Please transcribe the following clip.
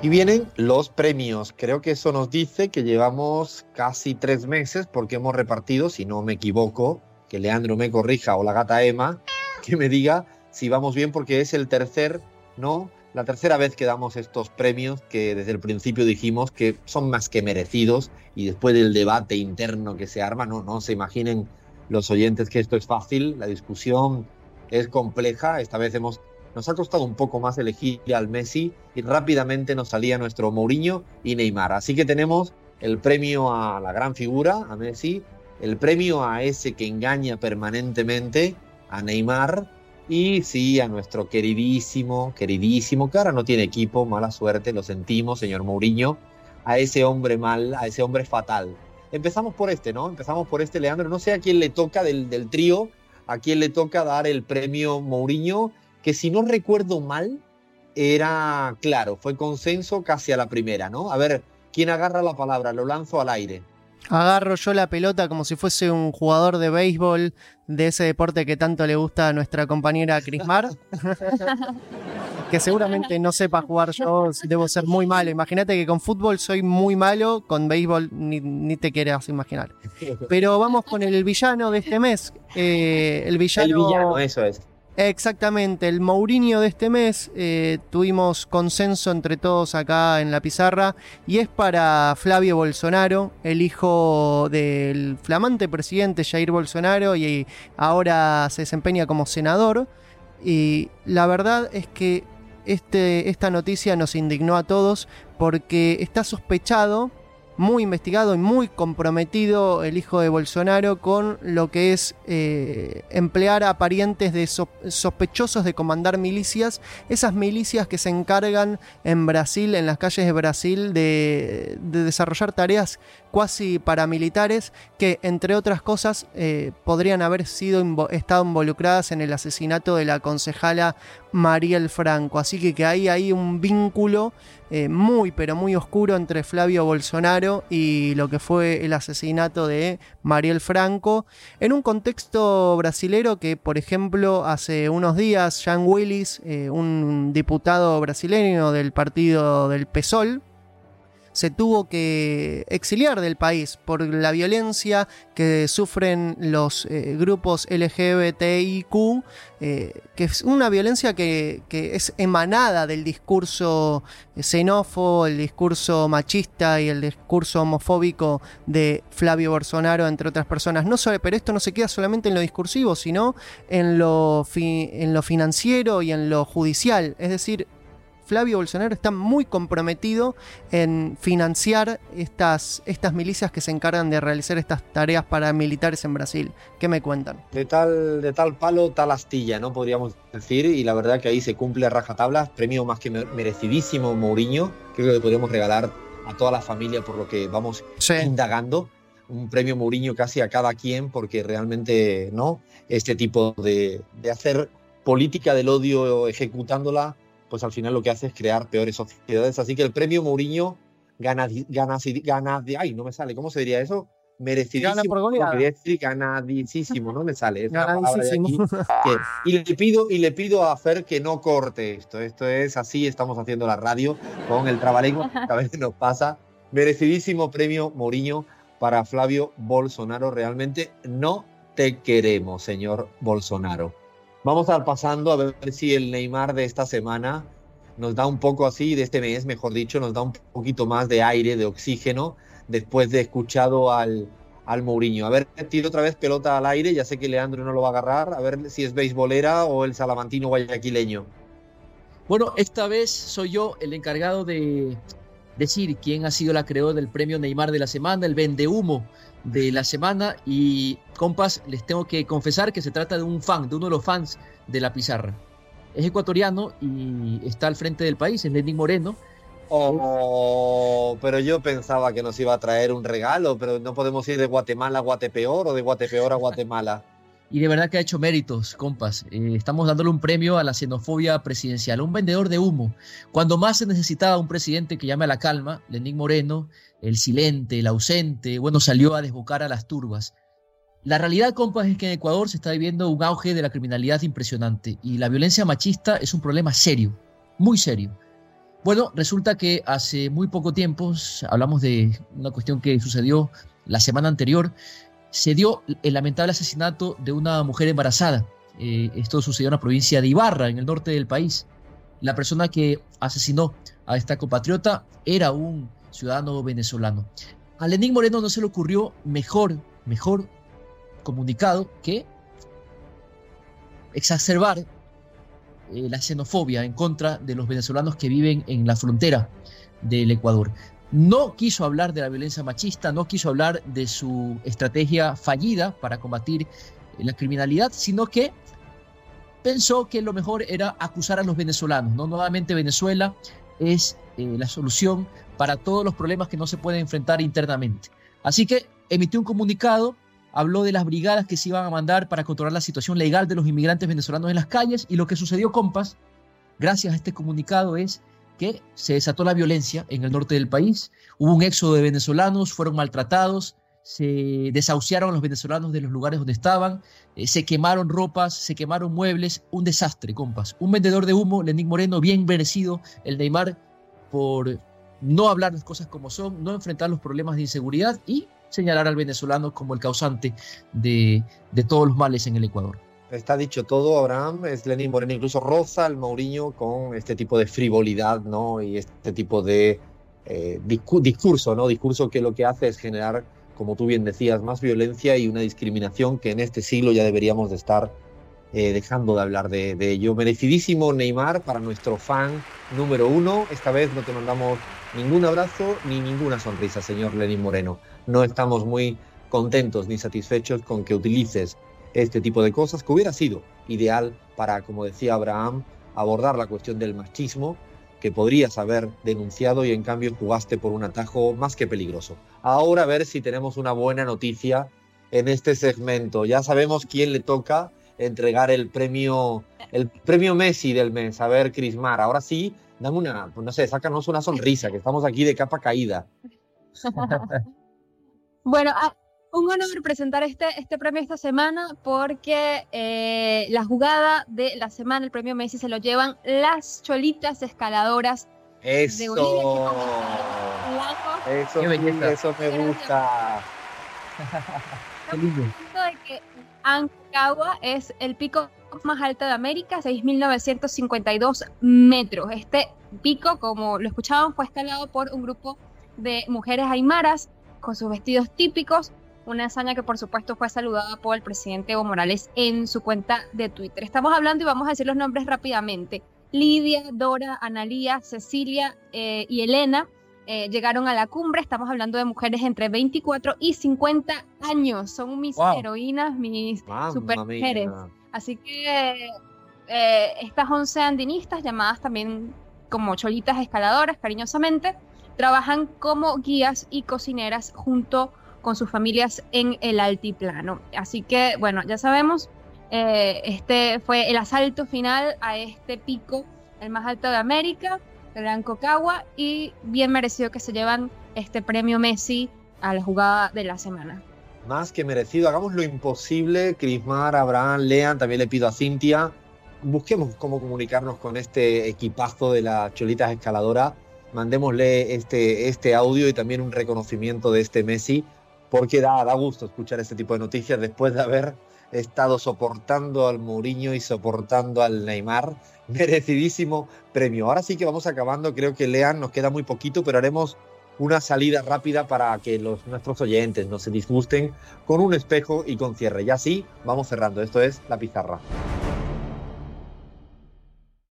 Y vienen los premios. Creo que eso nos dice que llevamos casi tres meses porque hemos repartido, si no me equivoco, que Leandro me corrija o la gata Emma, que me diga si vamos bien porque es el tercer, ¿no? La tercera vez que damos estos premios que desde el principio dijimos que son más que merecidos y después del debate interno que se arma, no, no se imaginen los oyentes que esto es fácil, la discusión es compleja, esta vez hemos nos ha costado un poco más elegir al Messi y rápidamente nos salía nuestro Mourinho y Neymar. Así que tenemos el premio a la gran figura, a Messi, el premio a ese que engaña permanentemente, a Neymar, y sí, a nuestro queridísimo, queridísimo, que ahora no tiene equipo, mala suerte, lo sentimos, señor Mourinho, a ese hombre mal, a ese hombre fatal. Empezamos por este, ¿no? Empezamos por este, Leandro. No sé a quién le toca del, del trío, a quién le toca dar el premio Mourinho que si no recuerdo mal, era claro, fue consenso casi a la primera, ¿no? A ver, ¿quién agarra la palabra? Lo lanzo al aire. Agarro yo la pelota como si fuese un jugador de béisbol de ese deporte que tanto le gusta a nuestra compañera Crismar. que seguramente no sepa jugar yo, debo ser muy malo. Imagínate que con fútbol soy muy malo, con béisbol ni, te quieras imaginar. Pero vamos con el villano de este mes. Eh, el villano. El villano, eso es. Exactamente, el Mourinho de este mes eh, tuvimos consenso entre todos acá en la pizarra y es para Flavio Bolsonaro, el hijo del flamante presidente Jair Bolsonaro y ahora se desempeña como senador. Y la verdad es que este, esta noticia nos indignó a todos porque está sospechado muy investigado y muy comprometido el hijo de Bolsonaro con lo que es eh, emplear a parientes de sospechosos de comandar milicias, esas milicias que se encargan en Brasil, en las calles de Brasil, de, desarrollar tareas cuasi paramilitares que, entre otras cosas, eh, podrían haber sido estado involucradas en el asesinato de la concejala Mariel Franco. Así que, que hay un vínculo eh, muy, pero muy oscuro entre Flavio Bolsonaro y lo que fue el asesinato de Mariel Franco, en un contexto brasilero que, por ejemplo, hace unos días, Jean Willis, eh, un diputado brasileño del partido del PSOL, se tuvo que exiliar del país por la violencia que sufren los eh, grupos LGBTIQ, eh, que es una violencia que, es emanada del discurso xenófobo, el discurso machista y el discurso homofóbico de Flavio Bolsonaro, entre otras personas. No solo, pero esto no se queda solamente en lo discursivo, sino en lo, en lo financiero y en lo judicial. Es decir, Flavio Bolsonaro está muy comprometido en financiar estas, estas milicias que se encargan de realizar estas tareas paramilitares en Brasil. ¿Qué me cuentan? De tal, de tal palo, tal astilla, ¿no? Podríamos decir, y la verdad que ahí se cumple a rajatabla, premio más que merecidísimo Mourinho, creo que podríamos regalar a toda la familia por lo que vamos indagando un premio Mourinho casi a cada quien, porque realmente, ¿no? Este tipo de, de hacer política del odio ejecutándola pues al final lo que hace es crear peores sociedades. Así que el premio Mourinho gana, gana, gana, ay, no me sale, ¿cómo se diría eso? Merecidísimo. Gana por goleada. Quería decir ganadísimo, no me sale. y le pido y le pido a Fer que no corte esto. Esto es así, estamos haciendo la radio con el trabalengo, a veces nos pasa. Merecidísimo premio Mourinho para Flavio Bolsonaro. Realmente no te queremos, señor Bolsonaro. Vamos a pasando a ver si el Neymar de esta semana nos da un poco así, de este mes, mejor dicho, nos da un poquito más de aire, de oxígeno, después de escuchado al, al Mourinho. A ver, tiro otra vez pelota al aire, ya sé que Leandro no lo va a agarrar, a ver si es beisbolera o el salamantino guayaquileño. Bueno, esta vez soy yo el encargado de decir quién ha sido la creadora del premio Neymar de la semana, el vende humo de la semana y compas, les tengo que confesar que se trata de un fan, de uno de los fans de la pizarra. Es ecuatoriano y está al frente del país, es Lenín Moreno. Oh, pero yo pensaba que nos iba a traer un regalo, pero no podemos ir de Guatemala a Guatepeor o de Guatepeor a Guatemala. Y de verdad que ha hecho méritos, compas. Eh, estamos dándole un premio a la xenofobia presidencial, un vendedor de humo. Cuando más se necesitaba un presidente que llame a la calma, Lenín Moreno el silente, el ausente, bueno, salió a desbocar a las turbas. La realidad, compas, es que en Ecuador se está viviendo un auge de la criminalidad impresionante y la violencia machista es un problema serio, muy serio. Bueno, resulta que hace muy poco tiempo, hablamos de una cuestión que sucedió la semana anterior, se dio el lamentable asesinato de una mujer embarazada. Eh, esto sucedió en la provincia de Ibarra, en el norte del país. La persona que asesinó a esta compatriota era un ciudadano venezolano. A Lenín Moreno no se le ocurrió mejor, mejor comunicado que exacerbar eh, la xenofobia en contra de los venezolanos que viven en la frontera del Ecuador. No quiso hablar de la violencia machista, no quiso hablar de su estrategia fallida para combatir la criminalidad, sino que pensó que lo mejor era acusar a los venezolanos. ¿no? Nuevamente Venezuela es eh, la solución para todos los problemas que no se pueden enfrentar internamente. Así que emitió un comunicado, habló de las brigadas que se iban a mandar para controlar la situación legal de los inmigrantes venezolanos en las calles y lo que sucedió, compas, gracias a este comunicado es que se desató la violencia en el norte del país, hubo un éxodo de venezolanos, fueron maltratados, se desahuciaron los venezolanos de los lugares donde estaban, eh, se quemaron ropas, se quemaron muebles, un desastre, compas. Un vendedor de humo, Lenín Moreno, bien merecido, el Neymar, por no hablar las cosas como son, no enfrentar los problemas de inseguridad y señalar al venezolano como el causante de, todos los males en el Ecuador. Está dicho todo, Abraham, es Lenín Moreno, incluso roza al Mourinho con este tipo de frivolidad, ¿no? Y este tipo de eh, discurso, ¿no? Discurso que lo que hace es generar como tú bien decías, más violencia y una discriminación que en este siglo ya deberíamos de estar eh, dejando de hablar de, ello. Merecidísimo Neymar para nuestro fan número uno. Esta vez no te mandamos ningún abrazo ni ninguna sonrisa, señor Lenín Moreno. No estamos muy contentos ni satisfechos con que utilices este tipo de cosas, que hubiera sido ideal para, como decía Abraham, abordar la cuestión del machismo que podrías haber denunciado y en cambio jugaste por un atajo más que peligroso. Ahora a ver si tenemos una buena noticia en este segmento. Ya sabemos quién le toca entregar el premio, el premio Messi del mes. A ver, Crismar, ahora sí, dame una, no sé, sácanos una sonrisa, que estamos aquí de capa caída. bueno, ah, un honor presentar este, este premio esta semana porque eh, la jugada de la semana, el premio Messi, se lo llevan las cholitas escaladoras eso. de Bolivia. Eso, eso me gusta. de que Ancagua es el pico más alto de América, 6.952 metros. Este pico, como lo escuchaban, fue escalado por un grupo de mujeres aymaras con sus vestidos típicos, una hazaña que por supuesto fue saludada por el presidente Evo Morales en su cuenta de Twitter. Estamos hablando y vamos a decir los nombres rápidamente. Lidia, Dora, Analía, Cecilia eh, y Elena eh, llegaron a la cumbre. Estamos hablando de mujeres entre 24 y 50 años. Son mis heroínas, mis super mujeres. Así que eh, estas 11 andinistas, llamadas también como cholitas escaladoras, cariñosamente, trabajan como guías y cocineras junto con sus familias en el altiplano. Así que, bueno, ya sabemos, eh, este fue el asalto final a este pico, el más alto de América, el Gran Cocagua, y bien merecido que se llevan este premio Messi a la jugada de la semana. Más que merecido, hagamos lo imposible, Crismar, Abraham, Lean, también le pido a Cintia, busquemos cómo comunicarnos con este equipazo de las cholitas escaladoras, mandémosle este, este audio y también un reconocimiento de este Messi porque da, da gusto escuchar este tipo de noticias después de haber estado soportando al Mourinho y soportando al Neymar. Merecidísimo premio. Ahora sí que vamos acabando, creo que Lean nos queda muy poquito, pero haremos una salida rápida para que los, nuestros oyentes no se disgusten con un espejo y con cierre. Y así vamos cerrando. Esto es La Pizarra.